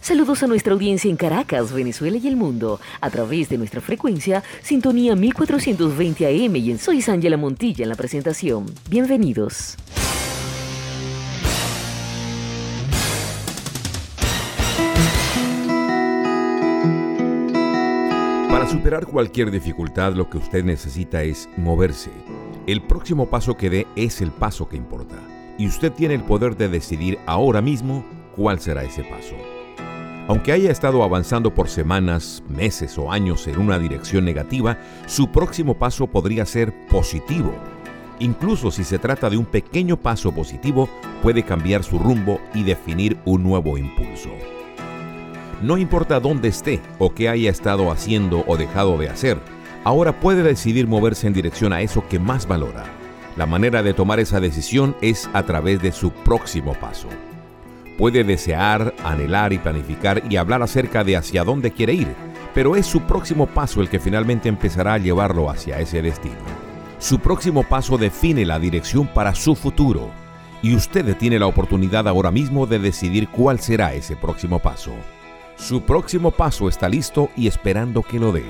Saludos a nuestra audiencia en Caracas, Venezuela y el mundo, a través de nuestra frecuencia Sintonía 1420 AM y en Soy Ángela Montilla en la presentación. Bienvenidos. Para superar cualquier dificultad lo que usted necesita es moverse. El próximo paso que dé es el paso que importa y usted tiene el poder de decidir ahora mismo cuál será ese paso. Aunque haya estado avanzando por semanas, meses o años en una dirección negativa, su próximo paso podría ser positivo. Incluso si se trata de un pequeño paso positivo, puede cambiar su rumbo y definir un nuevo impulso. No importa dónde esté o qué haya estado haciendo o dejado de hacer, ahora puede decidir moverse en dirección a eso que más valora la manera de tomar esa decisión es a través de su próximo paso. Puede desear, anhelar y planificar y hablar acerca de hacia dónde quiere ir, pero es su próximo paso el que finalmente empezará a llevarlo hacia ese destino. Su próximo paso define la dirección para su futuro y usted tiene la oportunidad ahora mismo de decidir cuál será ese próximo paso. Su próximo paso está listo y esperando que lo dé.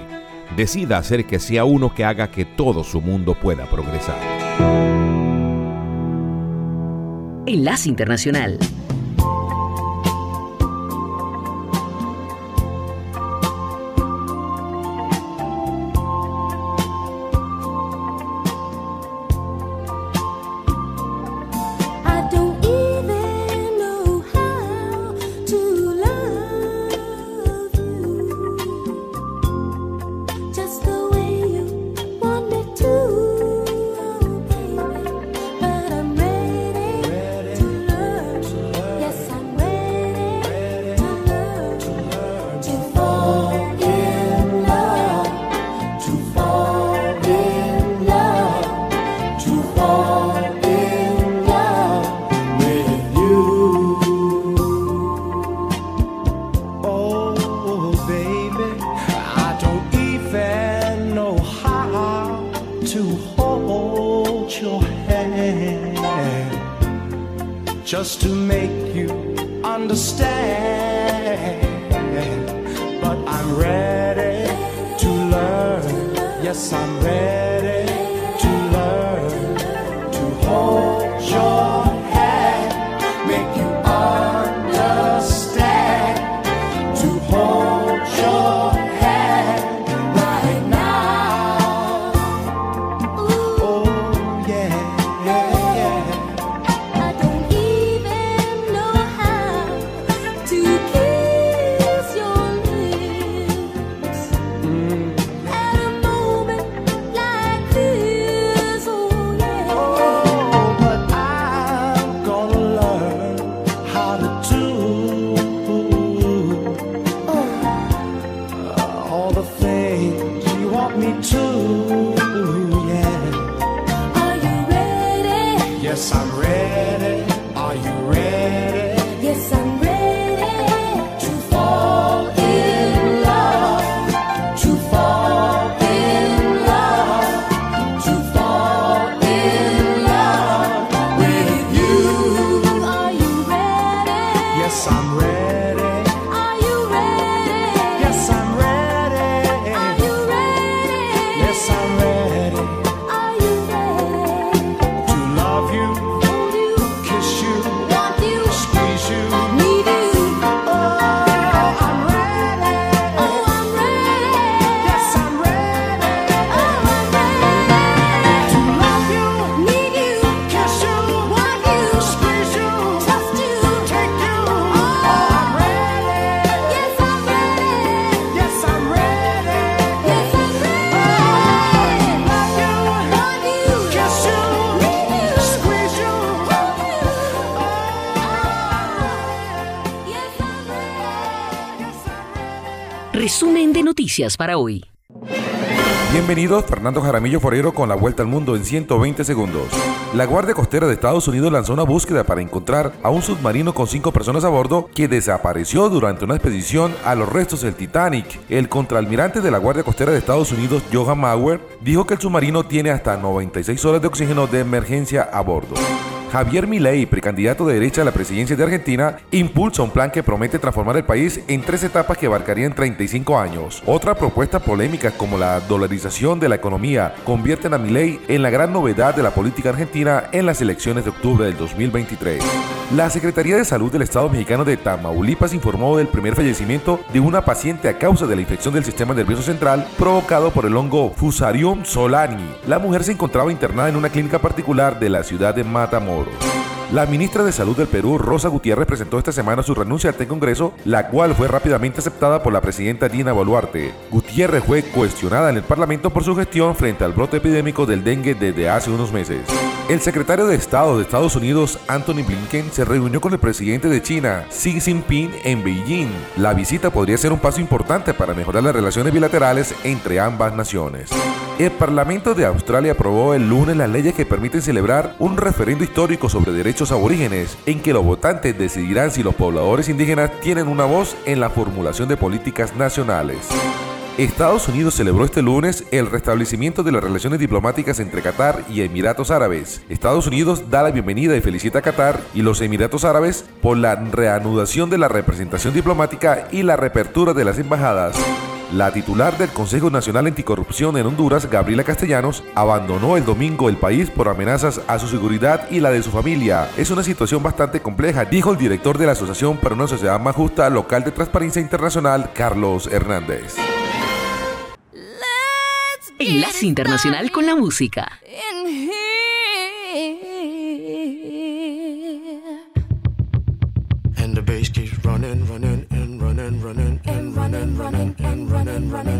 Decida hacer que sea uno que haga que todo su mundo pueda progresar. Enlace Internacional. Noticias para hoy. Bienvenidos, Fernando Jaramillo Forero con la vuelta al mundo en 120 segundos. La Guardia Costera de Estados Unidos lanzó una búsqueda para encontrar a un submarino con cinco personas a bordo que desapareció durante una expedición a los restos del Titanic. El contraalmirante de la Guardia Costera de Estados Unidos, Johan Mauer, dijo que el submarino tiene hasta 96 horas de oxígeno de emergencia a bordo. Javier Milei, precandidato de derecha a la presidencia de Argentina, impulsa un plan que promete transformar el país en tres etapas que abarcarían 35 años. Otra propuesta polémica como la dolarización de la economía convierten a Milei en la gran novedad de la política argentina en las elecciones de octubre del 2023. La Secretaría de Salud del Estado mexicano de Tamaulipas informó del primer fallecimiento de una paciente a causa de la infección del sistema nervioso central provocado por el hongo Fusarium solani. La mujer se encontraba internada en una clínica particular de la ciudad de Matamoros. Тауру. La ministra de Salud del Perú, Rosa Gutiérrez, presentó esta semana su renuncia ante el Congreso, la cual fue rápidamente aceptada por la presidenta Dina Boluarte. Gutiérrez fue cuestionada en el Parlamento por su gestión frente al brote epidémico del dengue desde hace unos meses. El secretario de Estado de Estados Unidos, Anthony Blinken, se reunió con el presidente de China, Xi Jinping, en Beijing. La visita podría ser un paso importante para mejorar las relaciones bilaterales entre ambas naciones. El Parlamento de Australia aprobó el lunes las leyes que permiten celebrar un referendo histórico sobre derechos aborígenes, en que los votantes decidirán si los pobladores indígenas tienen una voz en la formulación de políticas nacionales. Estados Unidos celebró este lunes el restablecimiento de las relaciones diplomáticas entre Qatar y Emiratos Árabes. Estados Unidos da la bienvenida y felicita a Qatar y los Emiratos Árabes por la reanudación de la representación diplomática y la reapertura de las embajadas. La titular del Consejo Nacional Anticorrupción en Honduras, Gabriela Castellanos, abandonó el domingo el país por amenazas a su seguridad y la de su familia. Es una situación bastante compleja, dijo el director de la Asociación para una Sociedad Más Justa Local de Transparencia Internacional, Carlos Hernández. Enlace Internacional con la Música. running and running, running and running, running and running, running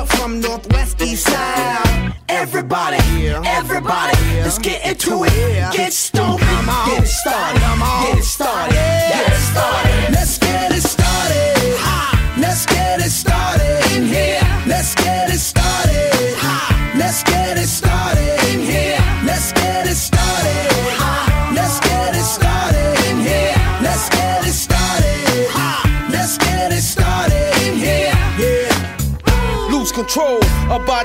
Up from northwest, east side. Everybody, everybody, let's get into it. Get stoked, get it started, get it started,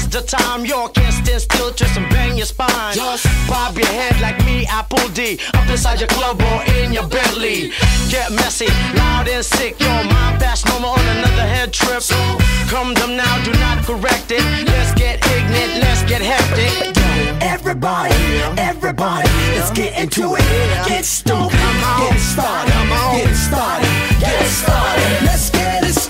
is the time. You can't stand still, twist and bang your spine. Just bob your head like me, Apple D. Up inside your club or in your Bentley. Get messy, loud and sick. Your mind fast, no more on another head trip. So Come them now, do not correct it. Let's get ignorant, let's get hectic. Everybody, everybody, let's get into it. Get stoked, get started, get started, get started. Let's get it started.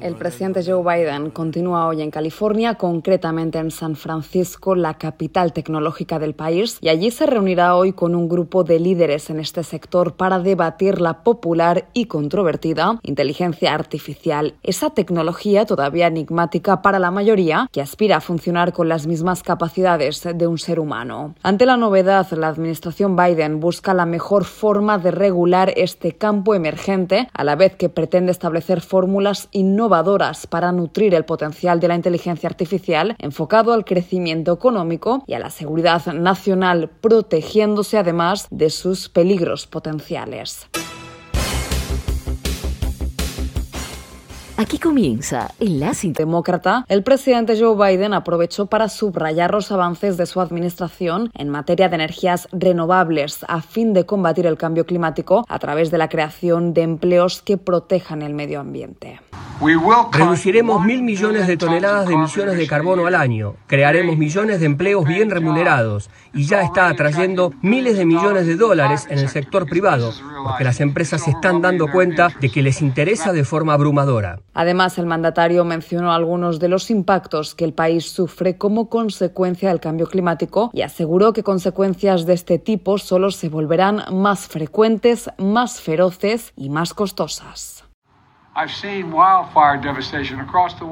El presidente Joe Biden continúa hoy en California, concretamente en San Francisco, la capital tecnológica del país, y allí se reunirá hoy con un grupo de líderes en este sector para debatir la popular y controvertida inteligencia artificial, esa tecnología todavía enigmática para la mayoría que aspira a funcionar con las mismas capacidades de un ser humano. Ante la novedad, la administración Biden busca la mejor forma de regular este campo emergente, a la vez que pretende establecer fórmulas innovadoras para nutrir el potencial de la inteligencia artificial enfocado al crecimiento económico y a la seguridad nacional, protegiéndose además de sus peligros potenciales. Aquí comienza Enlace Demócrata. El presidente Joe Biden aprovechó para subrayar los avances de su administración en materia de energías renovables a fin de combatir el cambio climático a través de la creación de empleos que protejan el medio ambiente. Reduciremos mil millones de toneladas de emisiones de carbono al año, crearemos millones de empleos bien remunerados y ya está atrayendo miles de millones de dólares en el sector privado, porque las empresas se están dando cuenta de que les interesa de forma abrumadora. Además, el mandatario mencionó algunos de los impactos que el país sufre como consecuencia del cambio climático y aseguró que consecuencias de este tipo solo se volverán más frecuentes, más feroces y más costosas.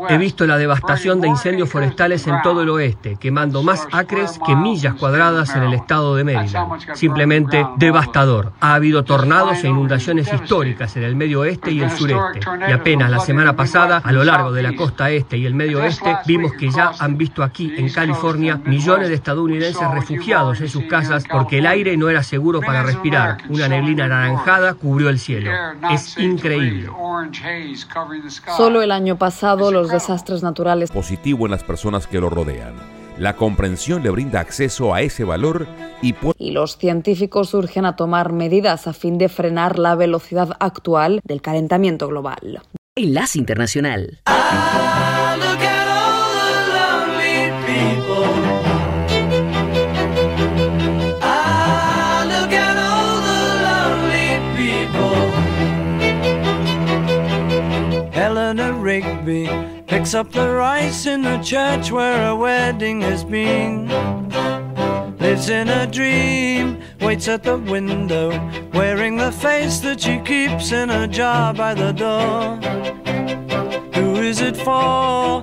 He visto la devastación de incendios forestales en todo el oeste, quemando más acres que millas cuadradas en el estado de Maryland. Simplemente devastador. Ha habido tornados e inundaciones históricas en el medio oeste y el sureste. Y apenas la semana pasada, a lo largo de la costa este y el medio oeste, vimos que ya han visto aquí, en California, millones de estadounidenses refugiados en sus casas porque el aire no era seguro para respirar. Una neblina anaranjada cubrió el cielo. Es increíble. Solo el año pasado los desastres naturales positivo en las personas que lo rodean. La comprensión le brinda acceso a ese valor y, y los científicos urgen a tomar medidas a fin de frenar la velocidad actual del calentamiento global. Enlace Internacional. Picks up the rice in the church where a wedding has been. Lives in a dream, waits at the window, wearing the face that she keeps in a jar by the door. Who is it for?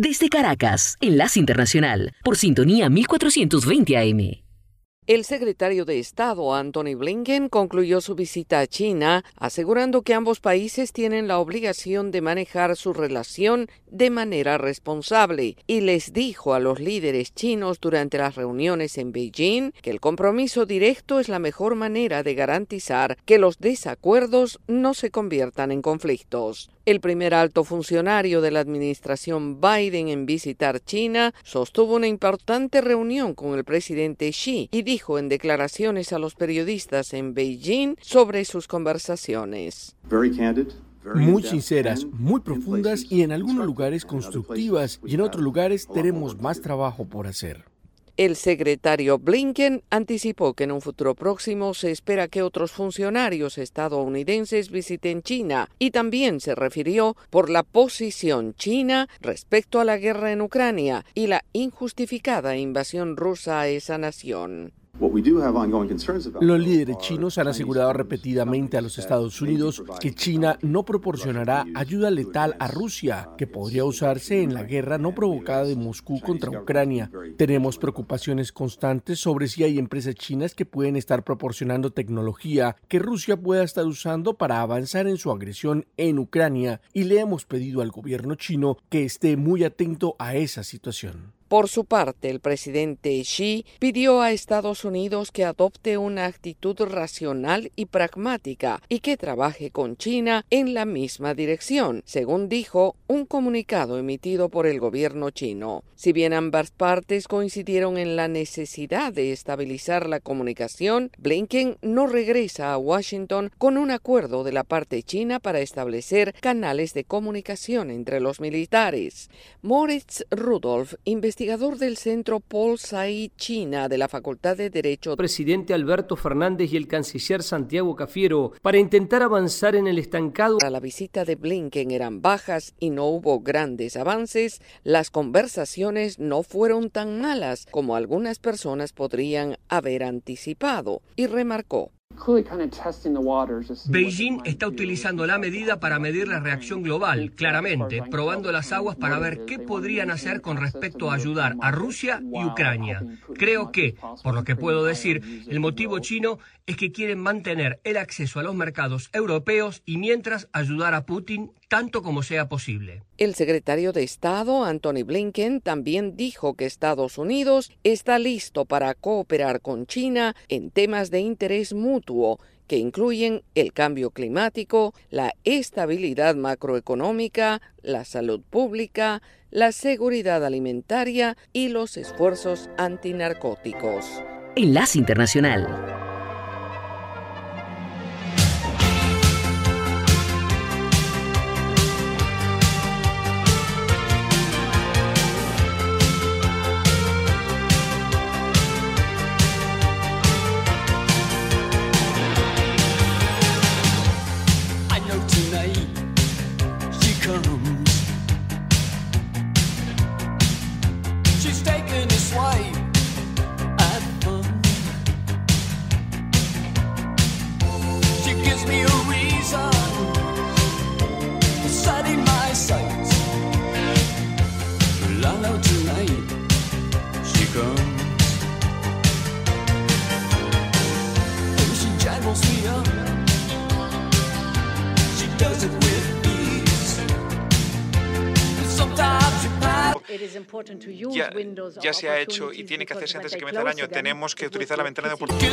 Desde Caracas, Enlace Internacional, por sintonía 1420 AM. El secretario de Estado, Anthony Blinken, concluyó su visita a China, asegurando que ambos países tienen la obligación de manejar su relación de manera responsable y les dijo a los líderes chinos durante las reuniones en Beijing que el compromiso directo es la mejor manera de garantizar que los desacuerdos no se conviertan en conflictos. El primer alto funcionario de la administración Biden en visitar China sostuvo una importante reunión con el presidente Xi y dijo en declaraciones a los periodistas en Beijing sobre sus conversaciones muy sinceras, muy profundas y en algunos lugares constructivas y en otros lugares tenemos más trabajo por hacer. El secretario Blinken anticipó que en un futuro próximo se espera que otros funcionarios estadounidenses visiten China y también se refirió por la posición china respecto a la guerra en Ucrania y la injustificada invasión rusa a esa nación. Los líderes chinos han asegurado repetidamente a los Estados Unidos que China no proporcionará ayuda letal a Rusia, que podría usarse en la guerra no provocada de Moscú contra Ucrania. Tenemos preocupaciones constantes sobre si hay empresas chinas que pueden estar proporcionando tecnología que Rusia pueda estar usando para avanzar en su agresión en Ucrania y le hemos pedido al gobierno chino que esté muy atento a esa situación. Por su parte, el presidente Xi pidió a Estados Unidos que adopte una actitud racional y pragmática y que trabaje con China en la misma dirección, según dijo un comunicado emitido por el gobierno chino. Si bien ambas partes coincidieron en la necesidad de estabilizar la comunicación, Blinken no regresa a Washington con un acuerdo de la parte china para establecer canales de comunicación entre los militares. Moritz Rudolph investigador del Centro Paul Sai China de la Facultad de Derecho, presidente Alberto Fernández y el canciller Santiago Cafiero, para intentar avanzar en el estancado. A la visita de Blinken eran bajas y no hubo grandes avances, las conversaciones no fueron tan malas como algunas personas podrían haber anticipado, y remarcó. Beijing está utilizando la medida para medir la reacción global, claramente, probando las aguas para ver qué podrían hacer con respecto a ayudar a Rusia y Ucrania. Creo que, por lo que puedo decir, el motivo chino es que quieren mantener el acceso a los mercados europeos y mientras ayudar a Putin tanto como sea posible. El secretario de Estado, Anthony Blinken, también dijo que Estados Unidos está listo para cooperar con China en temas de interés mutuo que incluyen el cambio climático, la estabilidad macroeconómica, la salud pública, la seguridad alimentaria y los esfuerzos antinarcóticos. Enlace Internacional. Ya, se ha hecho y tiene que hacerse antes de que comience el año. Tenemos que utilizar la ventana de oportunidad.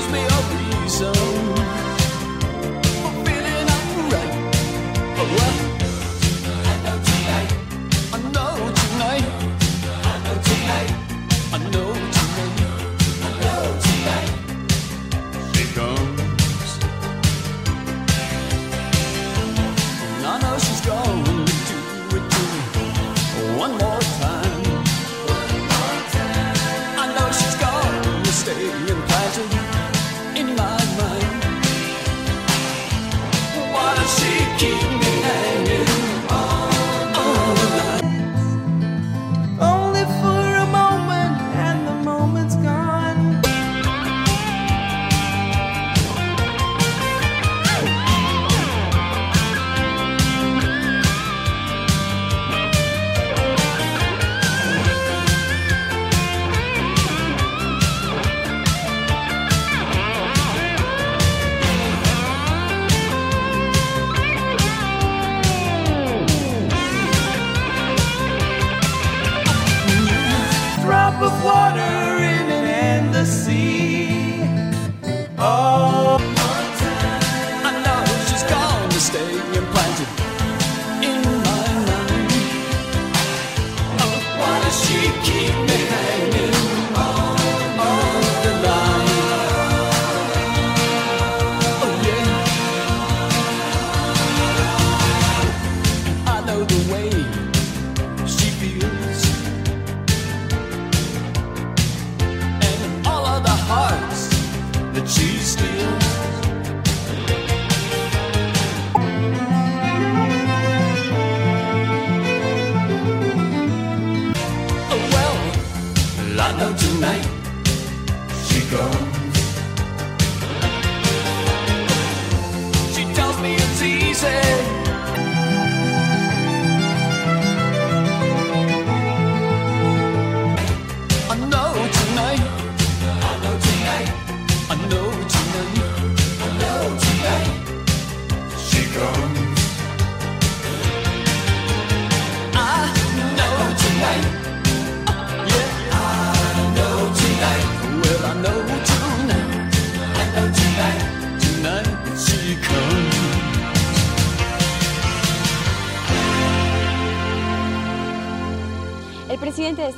gone.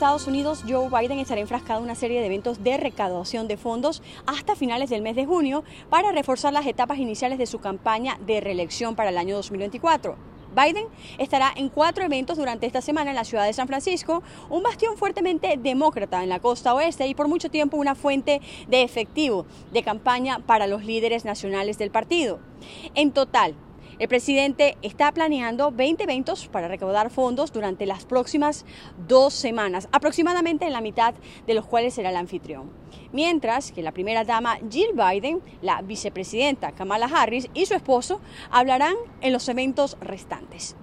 Estados Unidos, Joe Biden, estará enfrascado en una serie de eventos de recaudación de fondos hasta finales del mes de junio para reforzar las etapas iniciales de su campaña de reelección para el año 2024. Biden estará en cuatro eventos durante esta semana en la ciudad de San Francisco, un bastión fuertemente demócrata en la costa oeste y por mucho tiempo una fuente de efectivo de campaña para los líderes nacionales del partido. En total, el presidente está planeando 20 eventos para recaudar fondos durante las próximas dos semanas, aproximadamente en la mitad de los cuales será el anfitrión. Mientras que la primera dama Jill Biden, la vicepresidenta Kamala Harris y su esposo hablarán en los eventos restantes.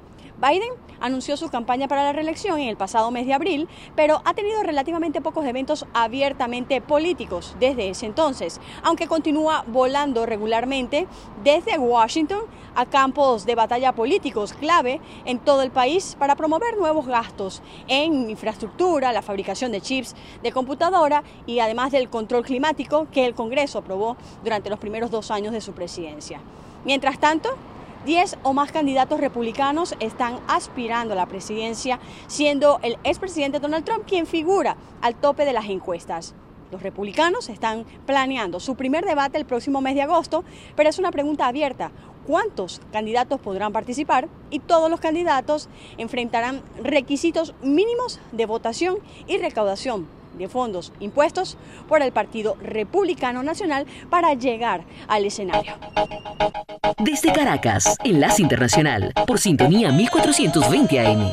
Biden anunció su campaña para la reelección en el pasado mes de abril, pero ha tenido relativamente pocos eventos abiertamente políticos desde ese entonces, aunque continúa volando regularmente desde Washington a campos de batalla políticos clave en todo el país para promover nuevos gastos en infraestructura, la fabricación de chips de computadora y además del control climático que el Congreso aprobó durante los primeros dos años de su presidencia. Mientras tanto, 10 o más candidatos republicanos están aspirando a la presidencia, siendo el expresidente Donald Trump quien figura al tope de las encuestas. Los republicanos están planeando su primer debate el próximo mes de agosto, pero es una pregunta abierta. ¿Cuántos candidatos podrán participar? Y todos los candidatos enfrentarán requisitos mínimos de votación y recaudación de fondos impuestos por el Partido Republicano Nacional para llegar al escenario. Desde Caracas, Enlace Internacional, por sintonía 1420 AM.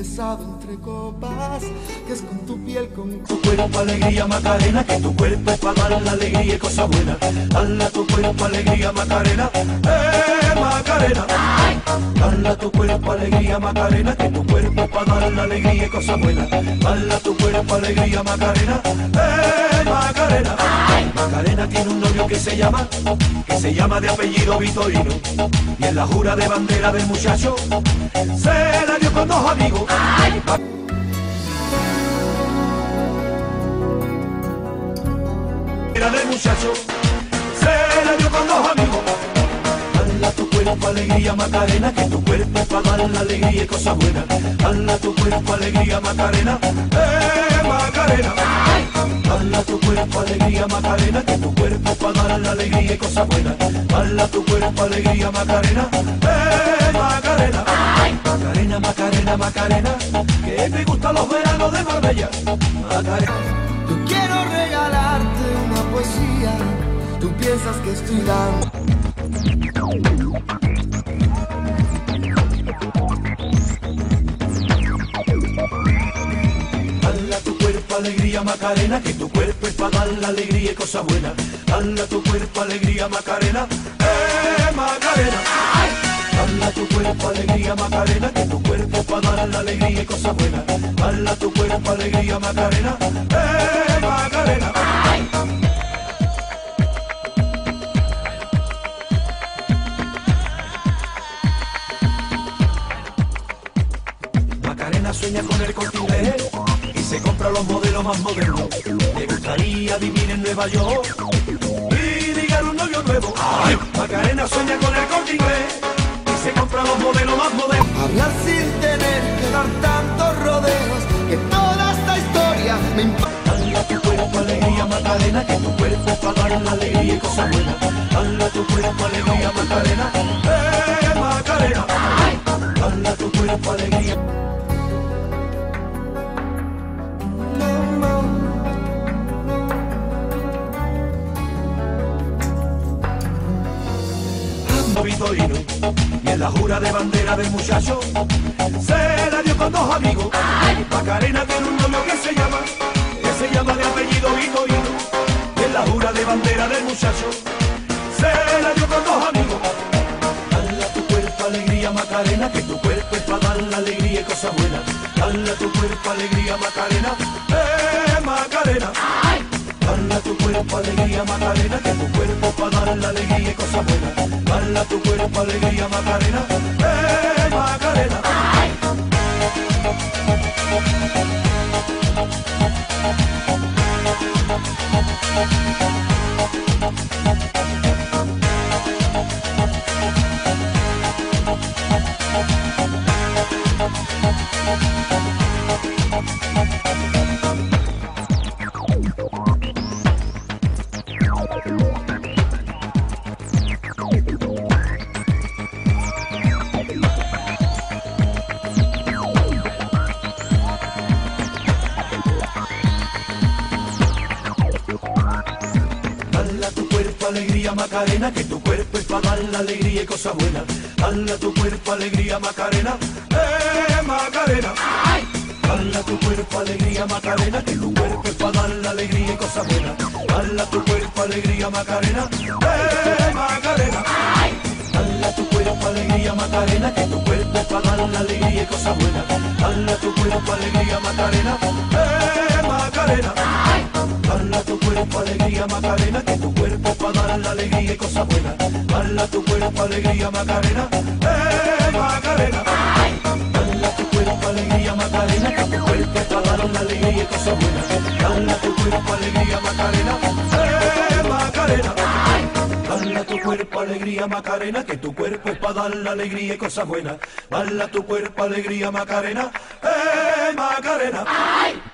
Entre copas, que es con tu piel, con tu cuerpo, alegría, Macarena, que tu cuerpo es para dar la alegría y cosa buena. Hala tu cuerpo, alegría, Macarena, eh, Macarena. Hala tu cuerpo, alegría, Macarena, que tu cuerpo es para dar la alegría y cosa buena. Hala tu cuerpo, alegría, Macarena, eh, Macarena. Macarena tiene un novio que se llama, que se llama de apellido Vitorino, y en la jura de bandera del muchacho, se la dio con dos amigos. Era del muchacho, se la dio con dos amigos. Cuerpo, alegría, Macarena, que tu cuerpo para dar la alegría y cosas buenas. Hala tu cuerpo, alegría, Macarena, eh, Macarena. Hala tu cuerpo, alegría, Macarena, que tu cuerpo para dar la alegría y cosas buenas. Hala tu cuerpo, alegría, Macarena, eh, Macarena. Macarena, Macarena, Macarena, que te gustan los veranos de Marbella. Macarena. Yo quiero regalarte una poesía, tú piensas que estoy dando. Hala tu cuerpo, alegría, Macarena, que tu cuerpo es para dar la alegría y cosa buena. Hala tu cuerpo, alegría, Macarena, eh, Macarena. Hala tu cuerpo, alegría, Macarena, que tu cuerpo para dar la alegría y cosa buena. Hala tu cuerpo, alegría, Macarena, eh, Macarena. Macarena sueña con el corte inglés y se compra los modelos más modernos. Le gustaría vivir en Nueva York y ligar un novio nuevo. Macarena sueña con el corte inglés y se compra los modelos más modernos. Hablar sin tener que dar tantos rodeos, que toda esta historia me importa. Hala tu cuerpo, alegría, Macarena, que tu cuerpo para dar la alegría y cosas buenas. Hala tu cuerpo, alegría, Macarena, eh, Macarena. Hala tu cuerpo, alegría. Y en la jura de bandera del muchacho se la dio con dos amigos. Macarena tiene un novio que se llama, que se llama de apellido Vitorino y en la jura de bandera del muchacho se la dio con dos amigos. Dale tu cuerpo alegría Macarena, que tu cuerpo es para dar la alegría y cosas buenas. Dale tu cuerpo alegría Macarena, eh Macarena. Bala tu cuerpo, alegría, Macarena, que tu cuerpo para dar la alegría y cosas buenas. Bala tu cuerpo, alegría, Macarena, eh, Macarena. Macarena, que tu cuerpo es para dar la alegría y cosa buena. Dale tu cuerpo alegría Macarena, eh Macarena. Dale tu cuerpo alegría Macarena, que tu cuerpo es para dar la alegría y cosa buena. Dale tu cuerpo alegría Macarena, eh Macarena. Dale tu cuerpo alegría Macarena, que tu cuerpo es para dar la alegría y cosa buena. Dale tu cuerpo alegría Macarena, eh Macarena. Dale tu cuerpo alegría Macarena, que tu cuerpo para dar la alegría y cosas buenas. Dale tu cuerpo alegría Macarena, eh Macarena. Dale tu cuerpo alegría Macarena, que tu cuerpo para dar la alegría y cosas buenas. Dale tu cuerpo alegría Macarena, eh Macarena. Dale tu cuerpo alegría Macarena, que tu cuerpo es para dar la alegría y cosas buenas. Dale tu cuerpo alegría Macarena, eh Macarena.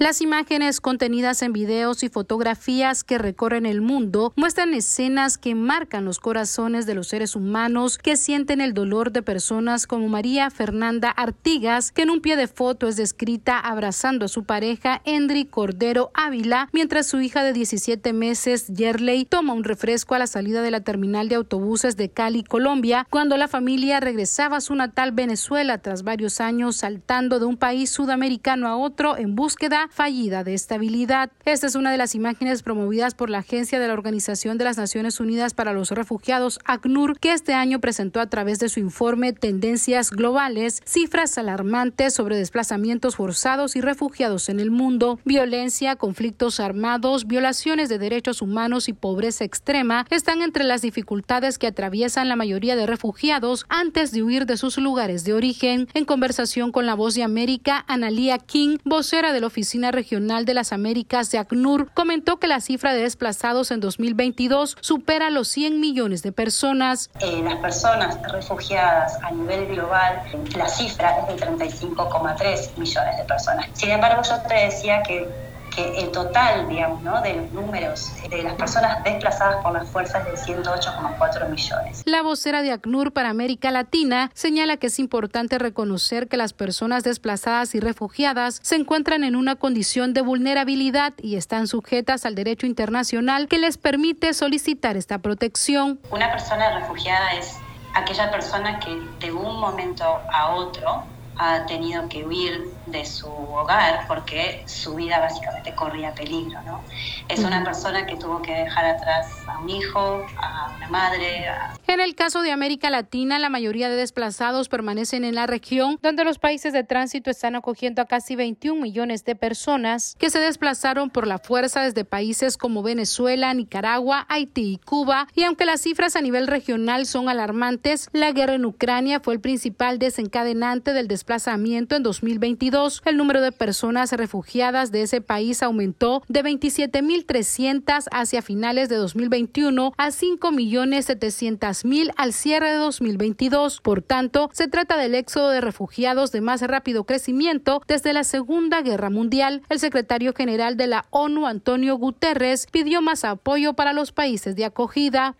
Las imágenes contenidas en videos y fotografías que recorren el mundo muestran escenas que marcan los corazones de los seres humanos que sienten el dolor de personas como María Fernanda Artigas, que en un pie de foto es descrita abrazando a su pareja Endri Cordero Ávila, mientras su hija de 17 meses, Yerley, toma un refresco a la salida de la terminal de autobuses de Cali, Colombia, cuando la familia regresaba a su natal Venezuela tras varios años saltando de un país sudamericano a otro en búsqueda fallida de estabilidad. Esta es una de las imágenes promovidas por la Agencia de la Organización de las Naciones Unidas para los Refugiados, ACNUR, que este año presentó a través de su informe Tendencias Globales cifras alarmantes sobre desplazamientos forzados y refugiados en el mundo. Violencia, conflictos armados, violaciones de derechos humanos y pobreza extrema están entre las dificultades que atraviesan la mayoría de refugiados antes de huir de sus lugares de origen. En conversación con la voz de América, Analia King, vocera de la Regional de las Américas de ACNUR comentó que la cifra de desplazados en 2022 supera los 100 millones de personas. Eh, las personas refugiadas a nivel global, la cifra es de 35,3 millones de personas. Sin embargo, yo te decía que que el total, digamos, ¿no? de los números de las personas desplazadas por las fuerzas es de 108,4 millones. La vocera de ACNUR para América Latina señala que es importante reconocer que las personas desplazadas y refugiadas se encuentran en una condición de vulnerabilidad y están sujetas al derecho internacional que les permite solicitar esta protección. Una persona refugiada es aquella persona que de un momento a otro ha tenido que huir de su hogar porque su vida básicamente corría peligro. ¿no? Es una persona que tuvo que dejar atrás a un hijo, a una madre. En el caso de América Latina, la mayoría de desplazados permanecen en la región, donde los países de tránsito están acogiendo a casi 21 millones de personas que se desplazaron por la fuerza desde países como Venezuela, Nicaragua, Haití y Cuba. Y aunque las cifras a nivel regional son alarmantes, la guerra en Ucrania fue el principal desencadenante del desplazamiento en 2022, el número de personas refugiadas de ese país aumentó de 27.300 hacia finales de 2021 a 5.700.000 al cierre de 2022. Por tanto, se trata del éxodo de refugiados de más rápido crecimiento desde la Segunda Guerra Mundial. El secretario general de la ONU, Antonio Guterres, pidió más apoyo para los países de acogida.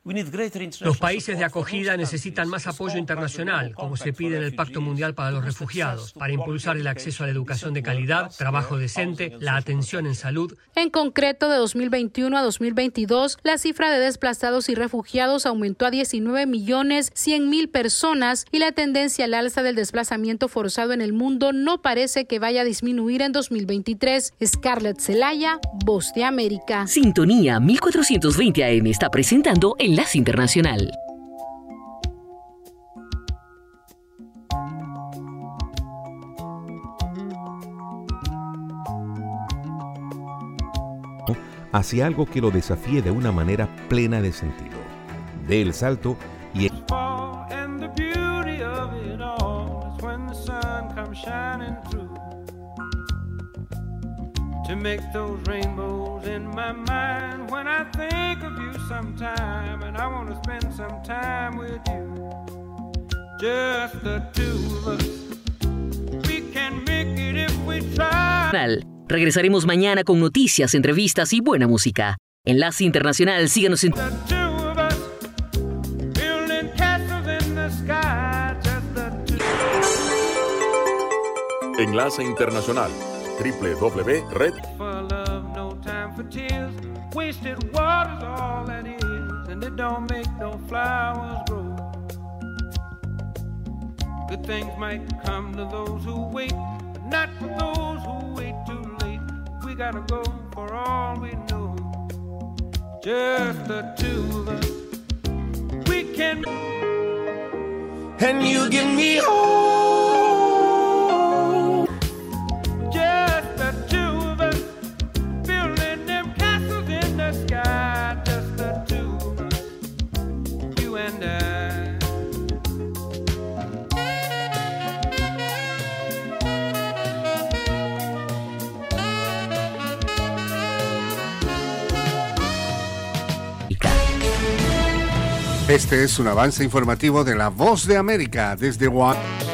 Los países de acogida necesitan más apoyo internacional, como se pide en el Pacto Mundial para los Refugiados refugiados para impulsar el acceso a la educación de calidad, trabajo decente, la atención en salud. En concreto, de 2021 a 2022, la cifra de desplazados y refugiados aumentó a 19 millones 100 mil personas y la tendencia al alza del desplazamiento forzado en el mundo no parece que vaya a disminuir en 2023. Scarlett Zelaya, Voz de América. Sintonía 1420 AM está presentando Enlace Internacional. hacia algo que lo desafíe de una manera plena de sentido. Dé el salto y... To make those rainbows in my mind when I think of you sometime, and I want to spend some time with you. Just the two of us. We can make it if we try. Regresaremos mañana con noticias, entrevistas y buena música. Enlace Internacional, síganos en... Enlace Internacional, www.red. Good things might come to those who wait, but not for those who wait too late. we gotta go for all we know. Just the two of us. We can. And you give me hope. Este es un avance informativo de La Voz de América desde Washington.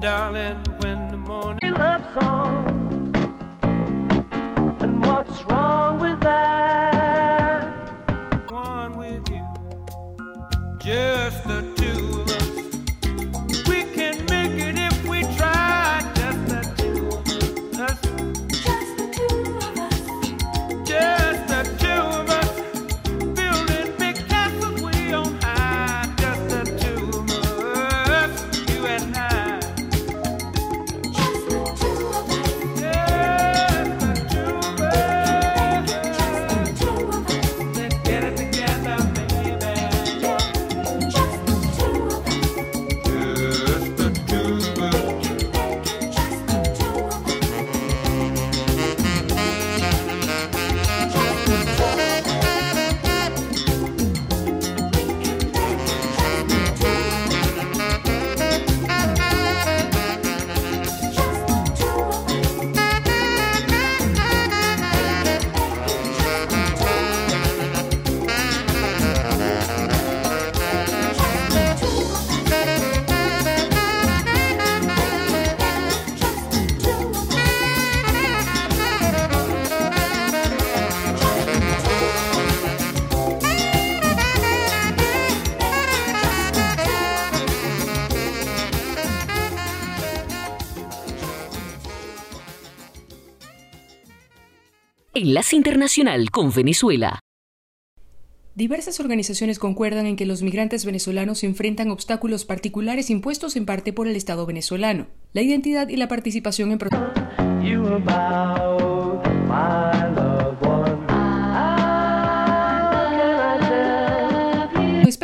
Darling, when the morning love song. And what's wrong with that? Enlace Internacional con Venezuela. Diversas organizaciones concuerdan en que los migrantes venezolanos enfrentan obstáculos particulares impuestos en parte por el Estado venezolano. La identidad y la participación en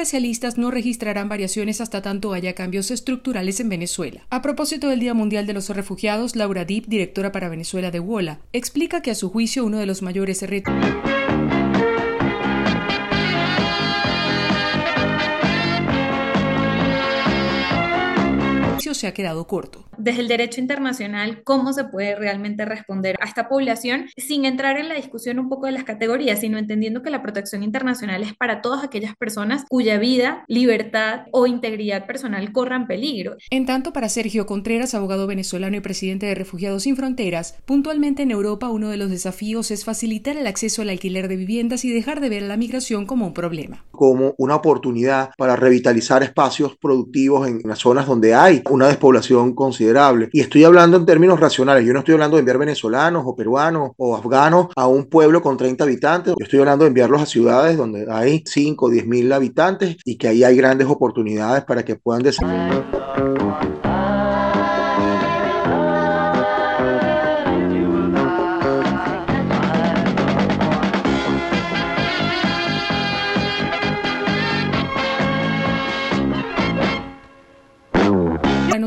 especialistas no registrarán variaciones hasta tanto haya cambios estructurales en Venezuela. A propósito del Día Mundial de los Refugiados, Laura Deep, directora para Venezuela de WOLA, explica que a su juicio uno de los mayores retos se ha quedado corto. desde el derecho internacional cómo se puede realmente responder a esta población sin entrar en la discusión un poco de las categorías, sino entendiendo que la protección internacional es para todas aquellas personas cuya vida, libertad o integridad personal corran peligro. En tanto, para Sergio Contreras, abogado venezolano y presidente de Refugiados Sin Fronteras, puntualmente en Europa uno de los desafíos es facilitar el acceso al alquiler de viviendas y dejar de ver la migración como un problema. Como una oportunidad para revitalizar espacios productivos en las zonas donde hay una despoblación considerable. Y estoy hablando en términos racionales, yo no estoy hablando de enviar venezolanos o peruanos o afganos a un pueblo con 30 habitantes, yo estoy hablando de enviarlos a ciudades donde hay 5 o 10 mil habitantes y que ahí hay grandes oportunidades para que puedan desarrollar.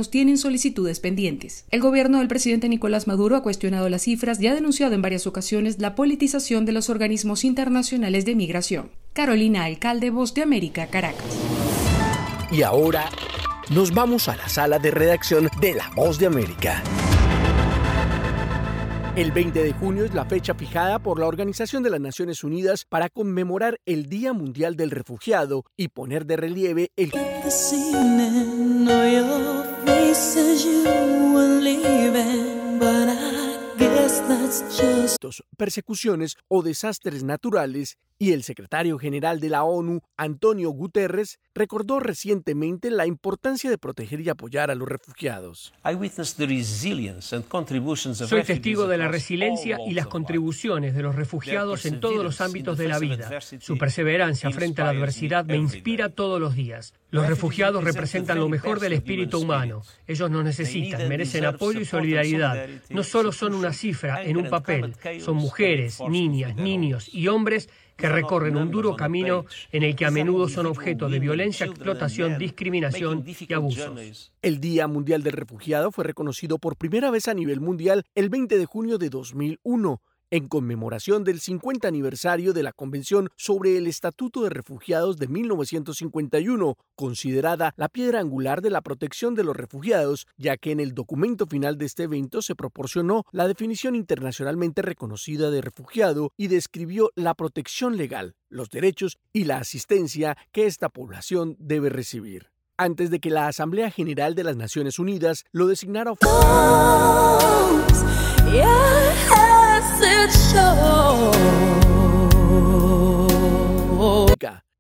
Tienen solicitudes pendientes. El gobierno del presidente Nicolás Maduro ha cuestionado las cifras y ha denunciado en varias ocasiones la politización de los organismos internacionales de migración. Carolina Alcalde, Voz de América, Caracas. Y ahora nos vamos a la sala de redacción de La Voz de América. El 20 de junio es la fecha fijada por la Organización de las Naciones Unidas para conmemorar el Día Mundial del Refugiado y poner de relieve el... persecuciones o desastres naturales y el secretario general de la ONU, Antonio Guterres, recordó recientemente la importancia de proteger y apoyar a los refugiados. Soy testigo de la resiliencia y las contribuciones de los refugiados en todos los ámbitos de la vida. Su perseverancia frente a la adversidad me inspira todos los días. Los refugiados representan lo mejor del espíritu humano. Ellos nos necesitan, merecen apoyo y solidaridad. No solo son una cifra en un papel, son mujeres, niñas, niños y hombres que recorren un duro camino en el que a menudo son objeto de violencia, explotación, discriminación y abusos. El Día Mundial del Refugiado fue reconocido por primera vez a nivel mundial el 20 de junio de 2001 en conmemoración del 50 aniversario de la Convención sobre el Estatuto de Refugiados de 1951, considerada la piedra angular de la protección de los refugiados, ya que en el documento final de este evento se proporcionó la definición internacionalmente reconocida de refugiado y describió la protección legal, los derechos y la asistencia que esta población debe recibir. Antes de que la Asamblea General de las Naciones Unidas lo designara does it show?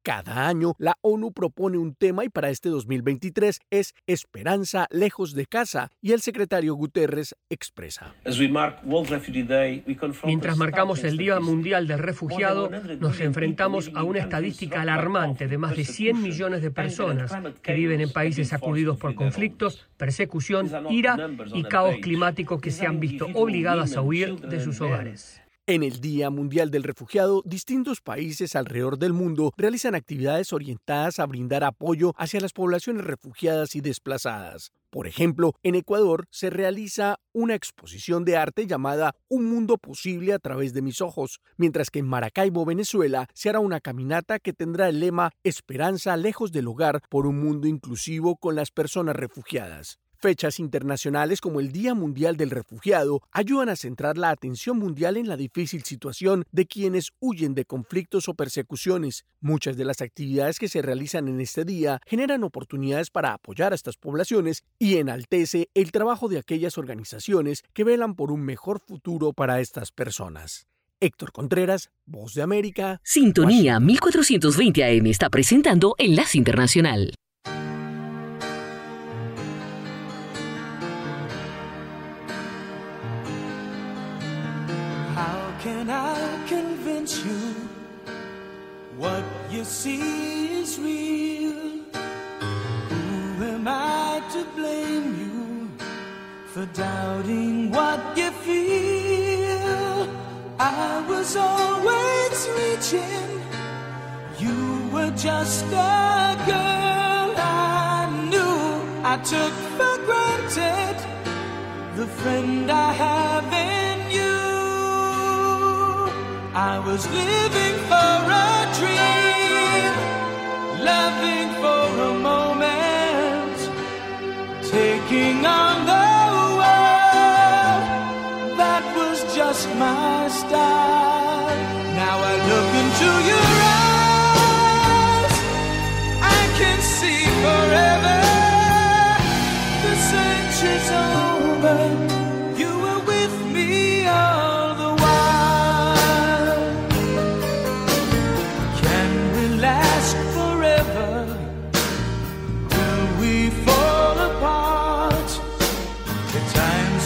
Cada año, la ONU propone un tema y para este 2023 es Esperanza lejos de casa y el secretario Guterres expresa. Mientras marcamos el Día Mundial del Refugiado, nos enfrentamos a una estadística alarmante de más de 100 millones de personas que viven en países sacudidos por conflictos, persecución, ira y caos climático que se han visto obligadas a huir de sus hogares. En el Día Mundial del Refugiado, distintos países alrededor del mundo realizan actividades orientadas a brindar apoyo hacia las poblaciones refugiadas y desplazadas. Por ejemplo, en Ecuador se realiza una exposición de arte llamada Un mundo posible a través de mis ojos, mientras que en Maracaibo, Venezuela, se hará una caminata que tendrá el lema Esperanza lejos del hogar por un mundo inclusivo con las personas refugiadas. Fechas internacionales como el Día Mundial del Refugiado ayudan a centrar la atención mundial en la difícil situación de quienes huyen de conflictos o persecuciones. Muchas de las actividades que se realizan en este día generan oportunidades para apoyar a estas poblaciones y enaltece el trabajo de aquellas organizaciones que velan por un mejor futuro para estas personas. Héctor Contreras, Voz de América. Sintonía 1420 AM está presentando Enlace Internacional. Can I'll convince you what you see is real? Who am I to blame you for doubting what you feel? I was always reaching, you were just a girl I knew. I took for granted the friend I have in. I was living for a dream, loving for a moment, taking on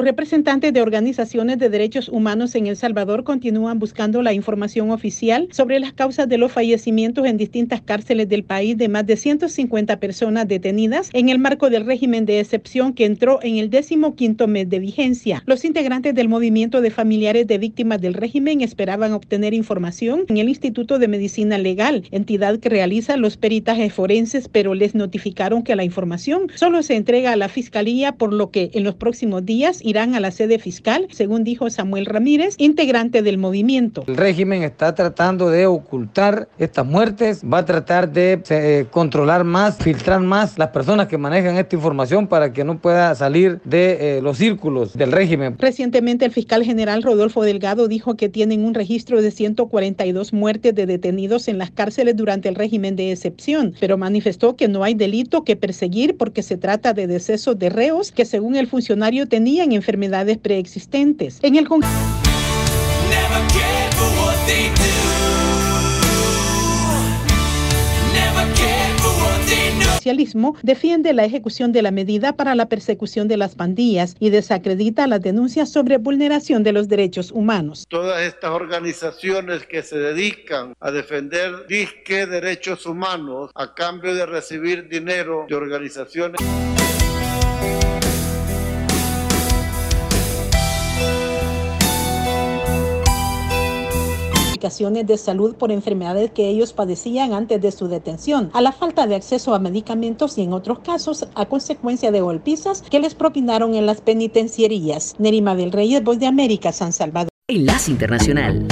Los representantes de organizaciones de derechos humanos en El Salvador continúan buscando la información oficial sobre las causas de los fallecimientos en distintas cárceles del país de más de 150 personas detenidas en el marco del régimen de excepción que entró en el décimo quinto mes de vigencia. Los integrantes del movimiento de familiares de víctimas del régimen esperaban obtener información en el Instituto de Medicina Legal, entidad que realiza los peritajes forenses, pero les notificaron que la información solo se entrega a la Fiscalía, por lo que en los próximos días irán a la sede fiscal, según dijo Samuel Ramírez, integrante del movimiento. El régimen está tratando de ocultar estas muertes, va a tratar de eh, controlar más, filtrar más las personas que manejan esta información para que no pueda salir de eh, los círculos del régimen. Recientemente el fiscal general Rodolfo Delgado dijo que tienen un registro de 142 muertes de detenidos en las cárceles durante el régimen de excepción, pero manifestó que no hay delito que perseguir porque se trata de decesos de reos que según el funcionario tenían enfermedades preexistentes. En el socialismo defiende la ejecución de la medida para la persecución de las pandillas y desacredita las denuncias sobre vulneración de los derechos humanos. Todas estas organizaciones que se dedican a defender disque derechos humanos a cambio de recibir dinero de organizaciones de salud por enfermedades que ellos padecían antes de su detención, a la falta de acceso a medicamentos y en otros casos a consecuencia de golpizas que les propinaron en las penitenciarías. Nerima del Reyes, Voz de América, San Salvador. Enlace Internacional.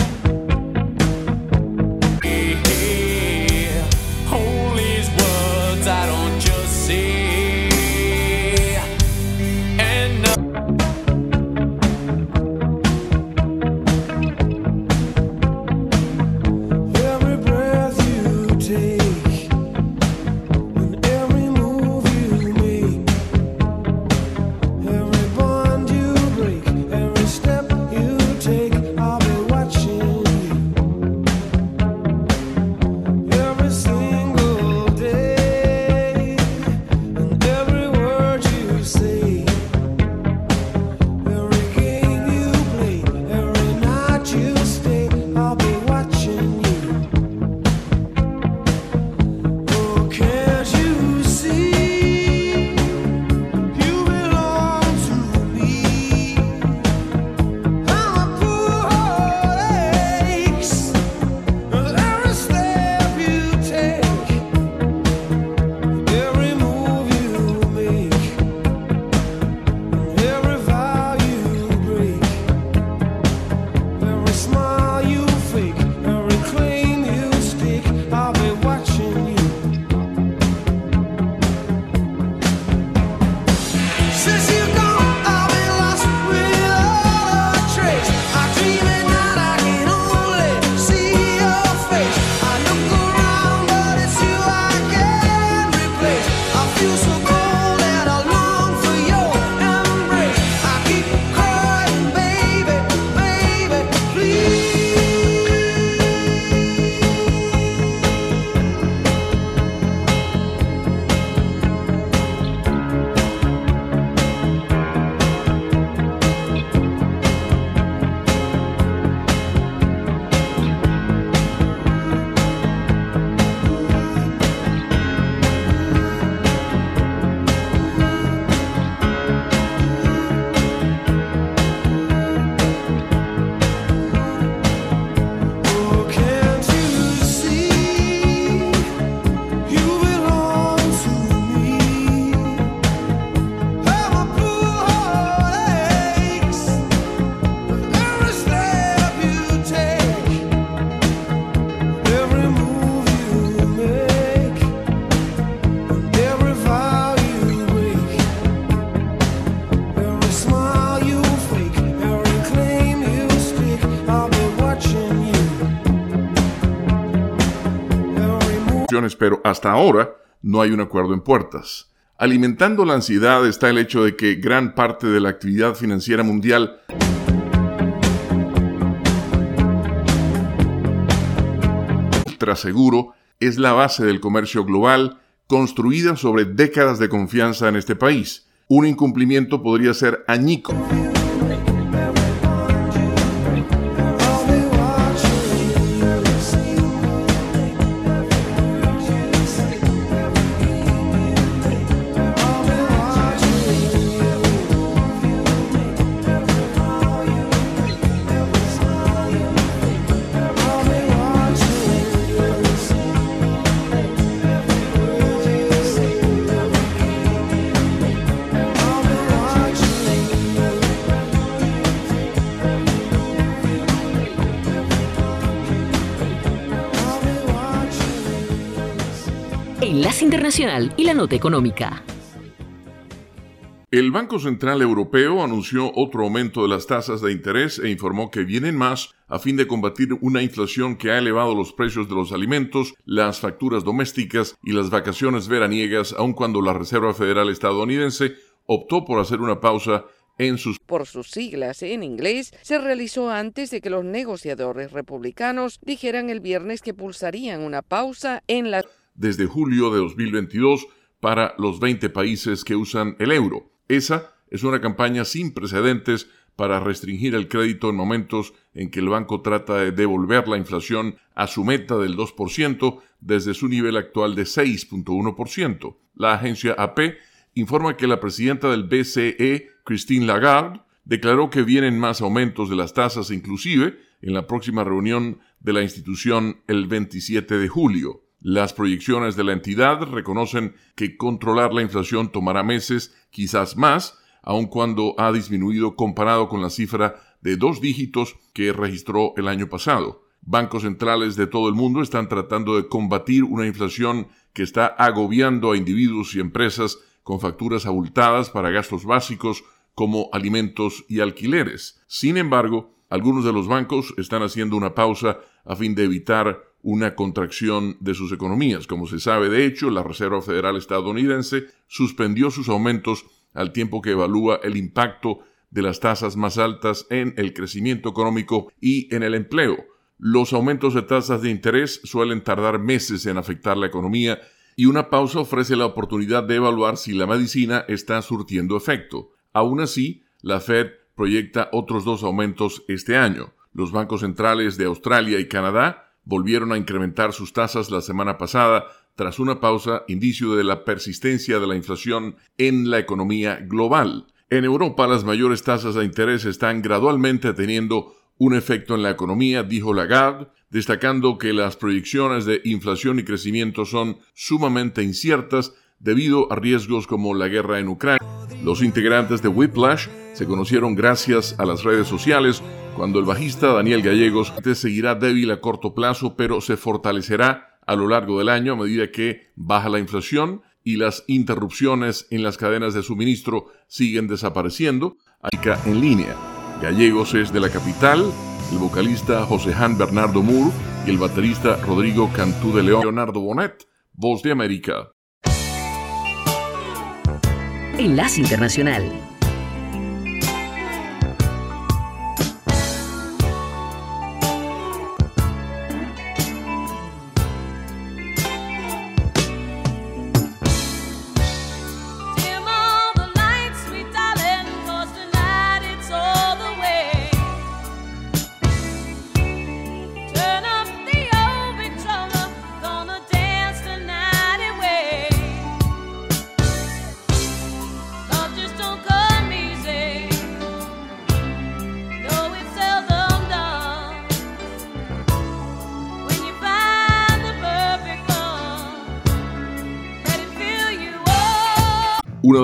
Pero hasta ahora no hay un acuerdo en puertas. Alimentando la ansiedad está el hecho de que gran parte de la actividad financiera mundial seguro es la base del comercio global construida sobre décadas de confianza en este país. Un incumplimiento podría ser añico. Nota económica. El Banco Central Europeo anunció otro aumento de las tasas de interés e informó que vienen más a fin de combatir una inflación que ha elevado los precios de los alimentos, las facturas domésticas y las vacaciones veraniegas, aun cuando la Reserva Federal estadounidense optó por hacer una pausa en sus por sus siglas en inglés se realizó antes de que los negociadores republicanos dijeran el viernes que pulsarían una pausa en la desde julio de 2022 para los 20 países que usan el euro. Esa es una campaña sin precedentes para restringir el crédito en momentos en que el banco trata de devolver la inflación a su meta del 2% desde su nivel actual de 6.1%. La agencia AP informa que la presidenta del BCE, Christine Lagarde, declaró que vienen más aumentos de las tasas inclusive en la próxima reunión de la institución el 27 de julio. Las proyecciones de la entidad reconocen que controlar la inflación tomará meses, quizás más, aun cuando ha disminuido comparado con la cifra de dos dígitos que registró el año pasado. Bancos centrales de todo el mundo están tratando de combatir una inflación que está agobiando a individuos y empresas con facturas abultadas para gastos básicos como alimentos y alquileres. Sin embargo, algunos de los bancos están haciendo una pausa a fin de evitar una contracción de sus economías. Como se sabe, de hecho, la Reserva Federal estadounidense suspendió sus aumentos al tiempo que evalúa el impacto de las tasas más altas en el crecimiento económico y en el empleo. Los aumentos de tasas de interés suelen tardar meses en afectar la economía y una pausa ofrece la oportunidad de evaluar si la medicina está surtiendo efecto. Aún así, la Fed proyecta otros dos aumentos este año. Los bancos centrales de Australia y Canadá volvieron a incrementar sus tasas la semana pasada tras una pausa, indicio de la persistencia de la inflación en la economía global. En Europa las mayores tasas de interés están gradualmente teniendo un efecto en la economía, dijo Lagarde, destacando que las proyecciones de inflación y crecimiento son sumamente inciertas debido a riesgos como la guerra en Ucrania. Los integrantes de Whiplash se conocieron gracias a las redes sociales, cuando el bajista Daniel Gallegos seguirá débil a corto plazo, pero se fortalecerá a lo largo del año a medida que baja la inflación y las interrupciones en las cadenas de suministro siguen desapareciendo. En línea. Gallegos es de la capital, el vocalista José Han Bernardo Moore y el baterista Rodrigo Cantú de León. Leonardo Bonet, Voz de América. Enlace Internacional.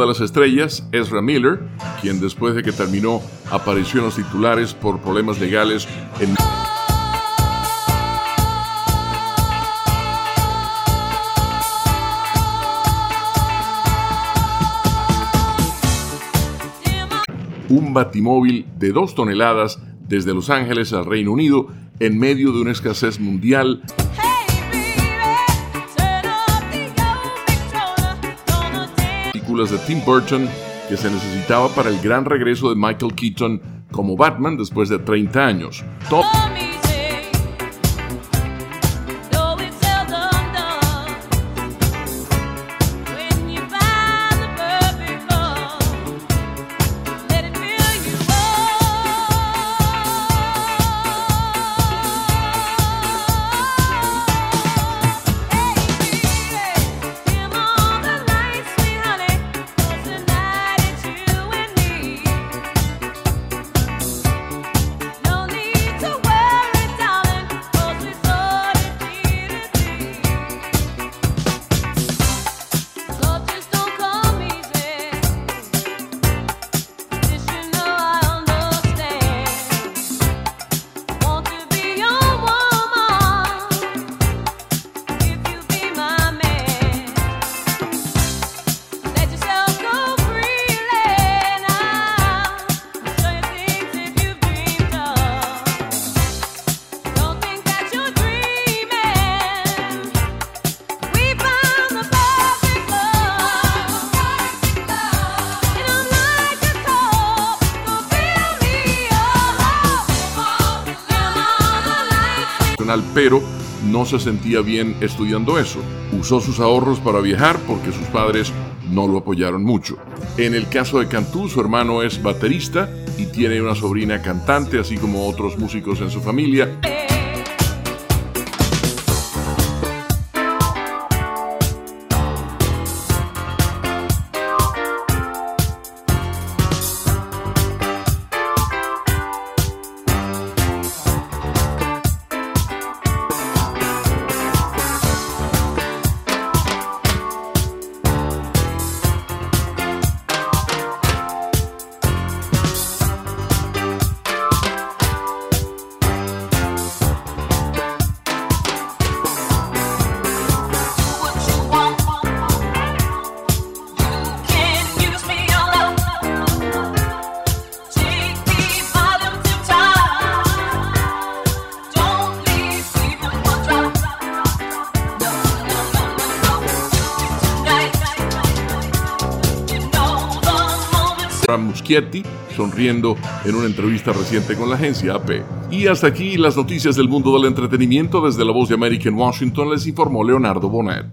Las estrellas, Ezra Miller, quien después de que terminó apareció en los titulares por problemas legales en... un batimóvil de dos toneladas desde Los Ángeles al Reino Unido en medio de una escasez mundial de Tim Burton que se necesitaba para el gran regreso de Michael Keaton como Batman después de 30 años. Se sentía bien estudiando eso. Usó sus ahorros para viajar porque sus padres no lo apoyaron mucho. En el caso de Cantú, su hermano es baterista y tiene una sobrina cantante, así como otros músicos en su familia. Sonriendo en una entrevista reciente con la agencia AP. Y hasta aquí las noticias del mundo del entretenimiento desde la voz de América en Washington les informó Leonardo Bonet.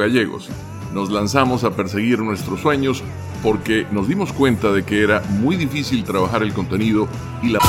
Gallegos. Nos lanzamos a perseguir nuestros sueños porque nos dimos cuenta de que era muy difícil trabajar el contenido y la...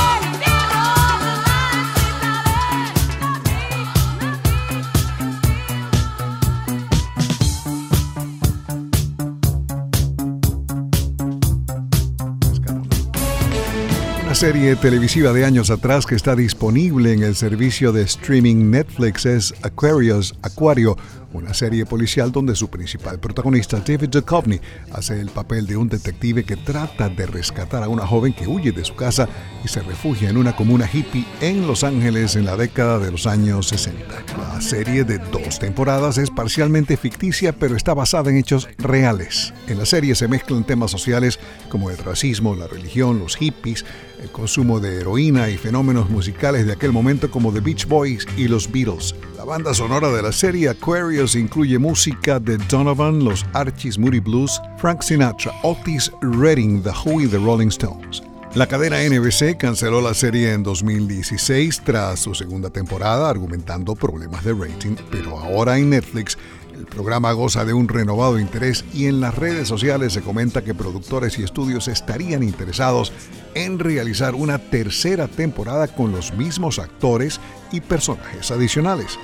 Una serie televisiva de años atrás que está disponible en el servicio de streaming Netflix es Aquarius, Acuario, una serie policial donde su principal protagonista, David Duchovny, hace el papel de un detective que trata de rescatar a una joven que huye de su casa y se refugia en una comuna hippie en Los Ángeles en la década de los años 60. La serie de dos temporadas es parcialmente ficticia, pero está basada en hechos reales. En la serie se mezclan temas sociales como el racismo, la religión, los hippies, el consumo de heroína y fenómenos musicales de aquel momento como The Beach Boys y los Beatles. La banda sonora de la serie Aquarius incluye música de Donovan, los Archies Moody Blues, Frank Sinatra, Otis Redding, The Who y The Rolling Stones. La cadena NBC canceló la serie en 2016 tras su segunda temporada argumentando problemas de rating, pero ahora en Netflix el programa goza de un renovado interés y en las redes sociales se comenta que productores y estudios estarían interesados en realizar una tercera temporada con los mismos actores y personajes adicionales.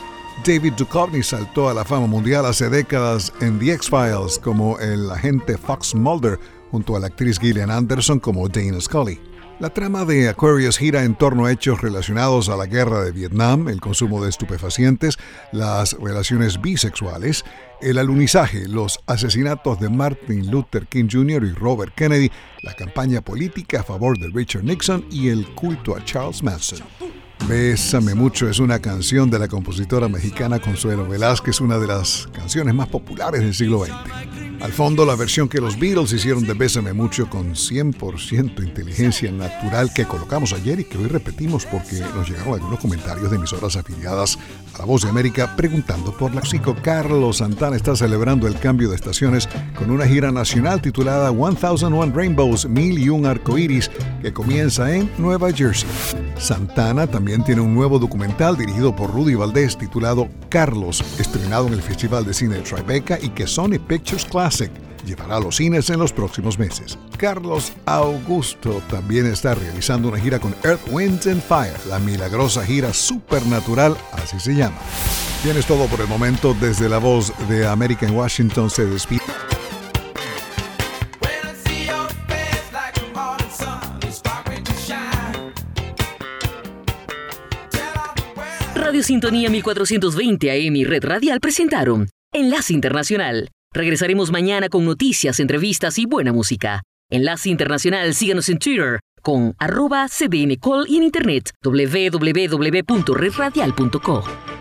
David Duchovny saltó a la fama mundial hace décadas en The X-Files como el agente Fox Mulder junto a la actriz Gillian Anderson como Dana Scully. La trama de Aquarius gira en torno a hechos relacionados a la guerra de Vietnam, el consumo de estupefacientes, las relaciones bisexuales, el alunizaje, los asesinatos de Martin Luther King Jr. y Robert Kennedy, la campaña política a favor de Richard Nixon y el culto a Charles Manson. Bésame mucho es una canción de la compositora mexicana Consuelo Velázquez, una de las canciones más populares del siglo XX. Al fondo, la versión que los Beatles hicieron de Bésame mucho con 100% inteligencia natural que colocamos ayer y que hoy repetimos porque nos llegaron algunos comentarios de emisoras afiliadas a La Voz de América preguntando por la músico Carlos Santana está celebrando el cambio de estaciones con una gira nacional titulada 1001 Rainbows, Mil y un Arcoiris, que comienza en Nueva Jersey. Santana también tiene un nuevo documental dirigido por Rudy Valdés titulado Carlos, estrenado en el Festival de Cine de Tribeca y que Sony Pictures Llevará a los cines en los próximos meses. Carlos Augusto también está realizando una gira con Earth, Winds and Fire, la milagrosa gira supernatural, así se llama. Tienes todo por el momento desde la voz de American Washington se despide. Radio Sintonía 1420 AM y Red Radial presentaron Enlace Internacional. Regresaremos mañana con noticias, entrevistas y buena música. Enlace Internacional, síganos en Twitter con arroba cdncall y en internet www.redradial.co.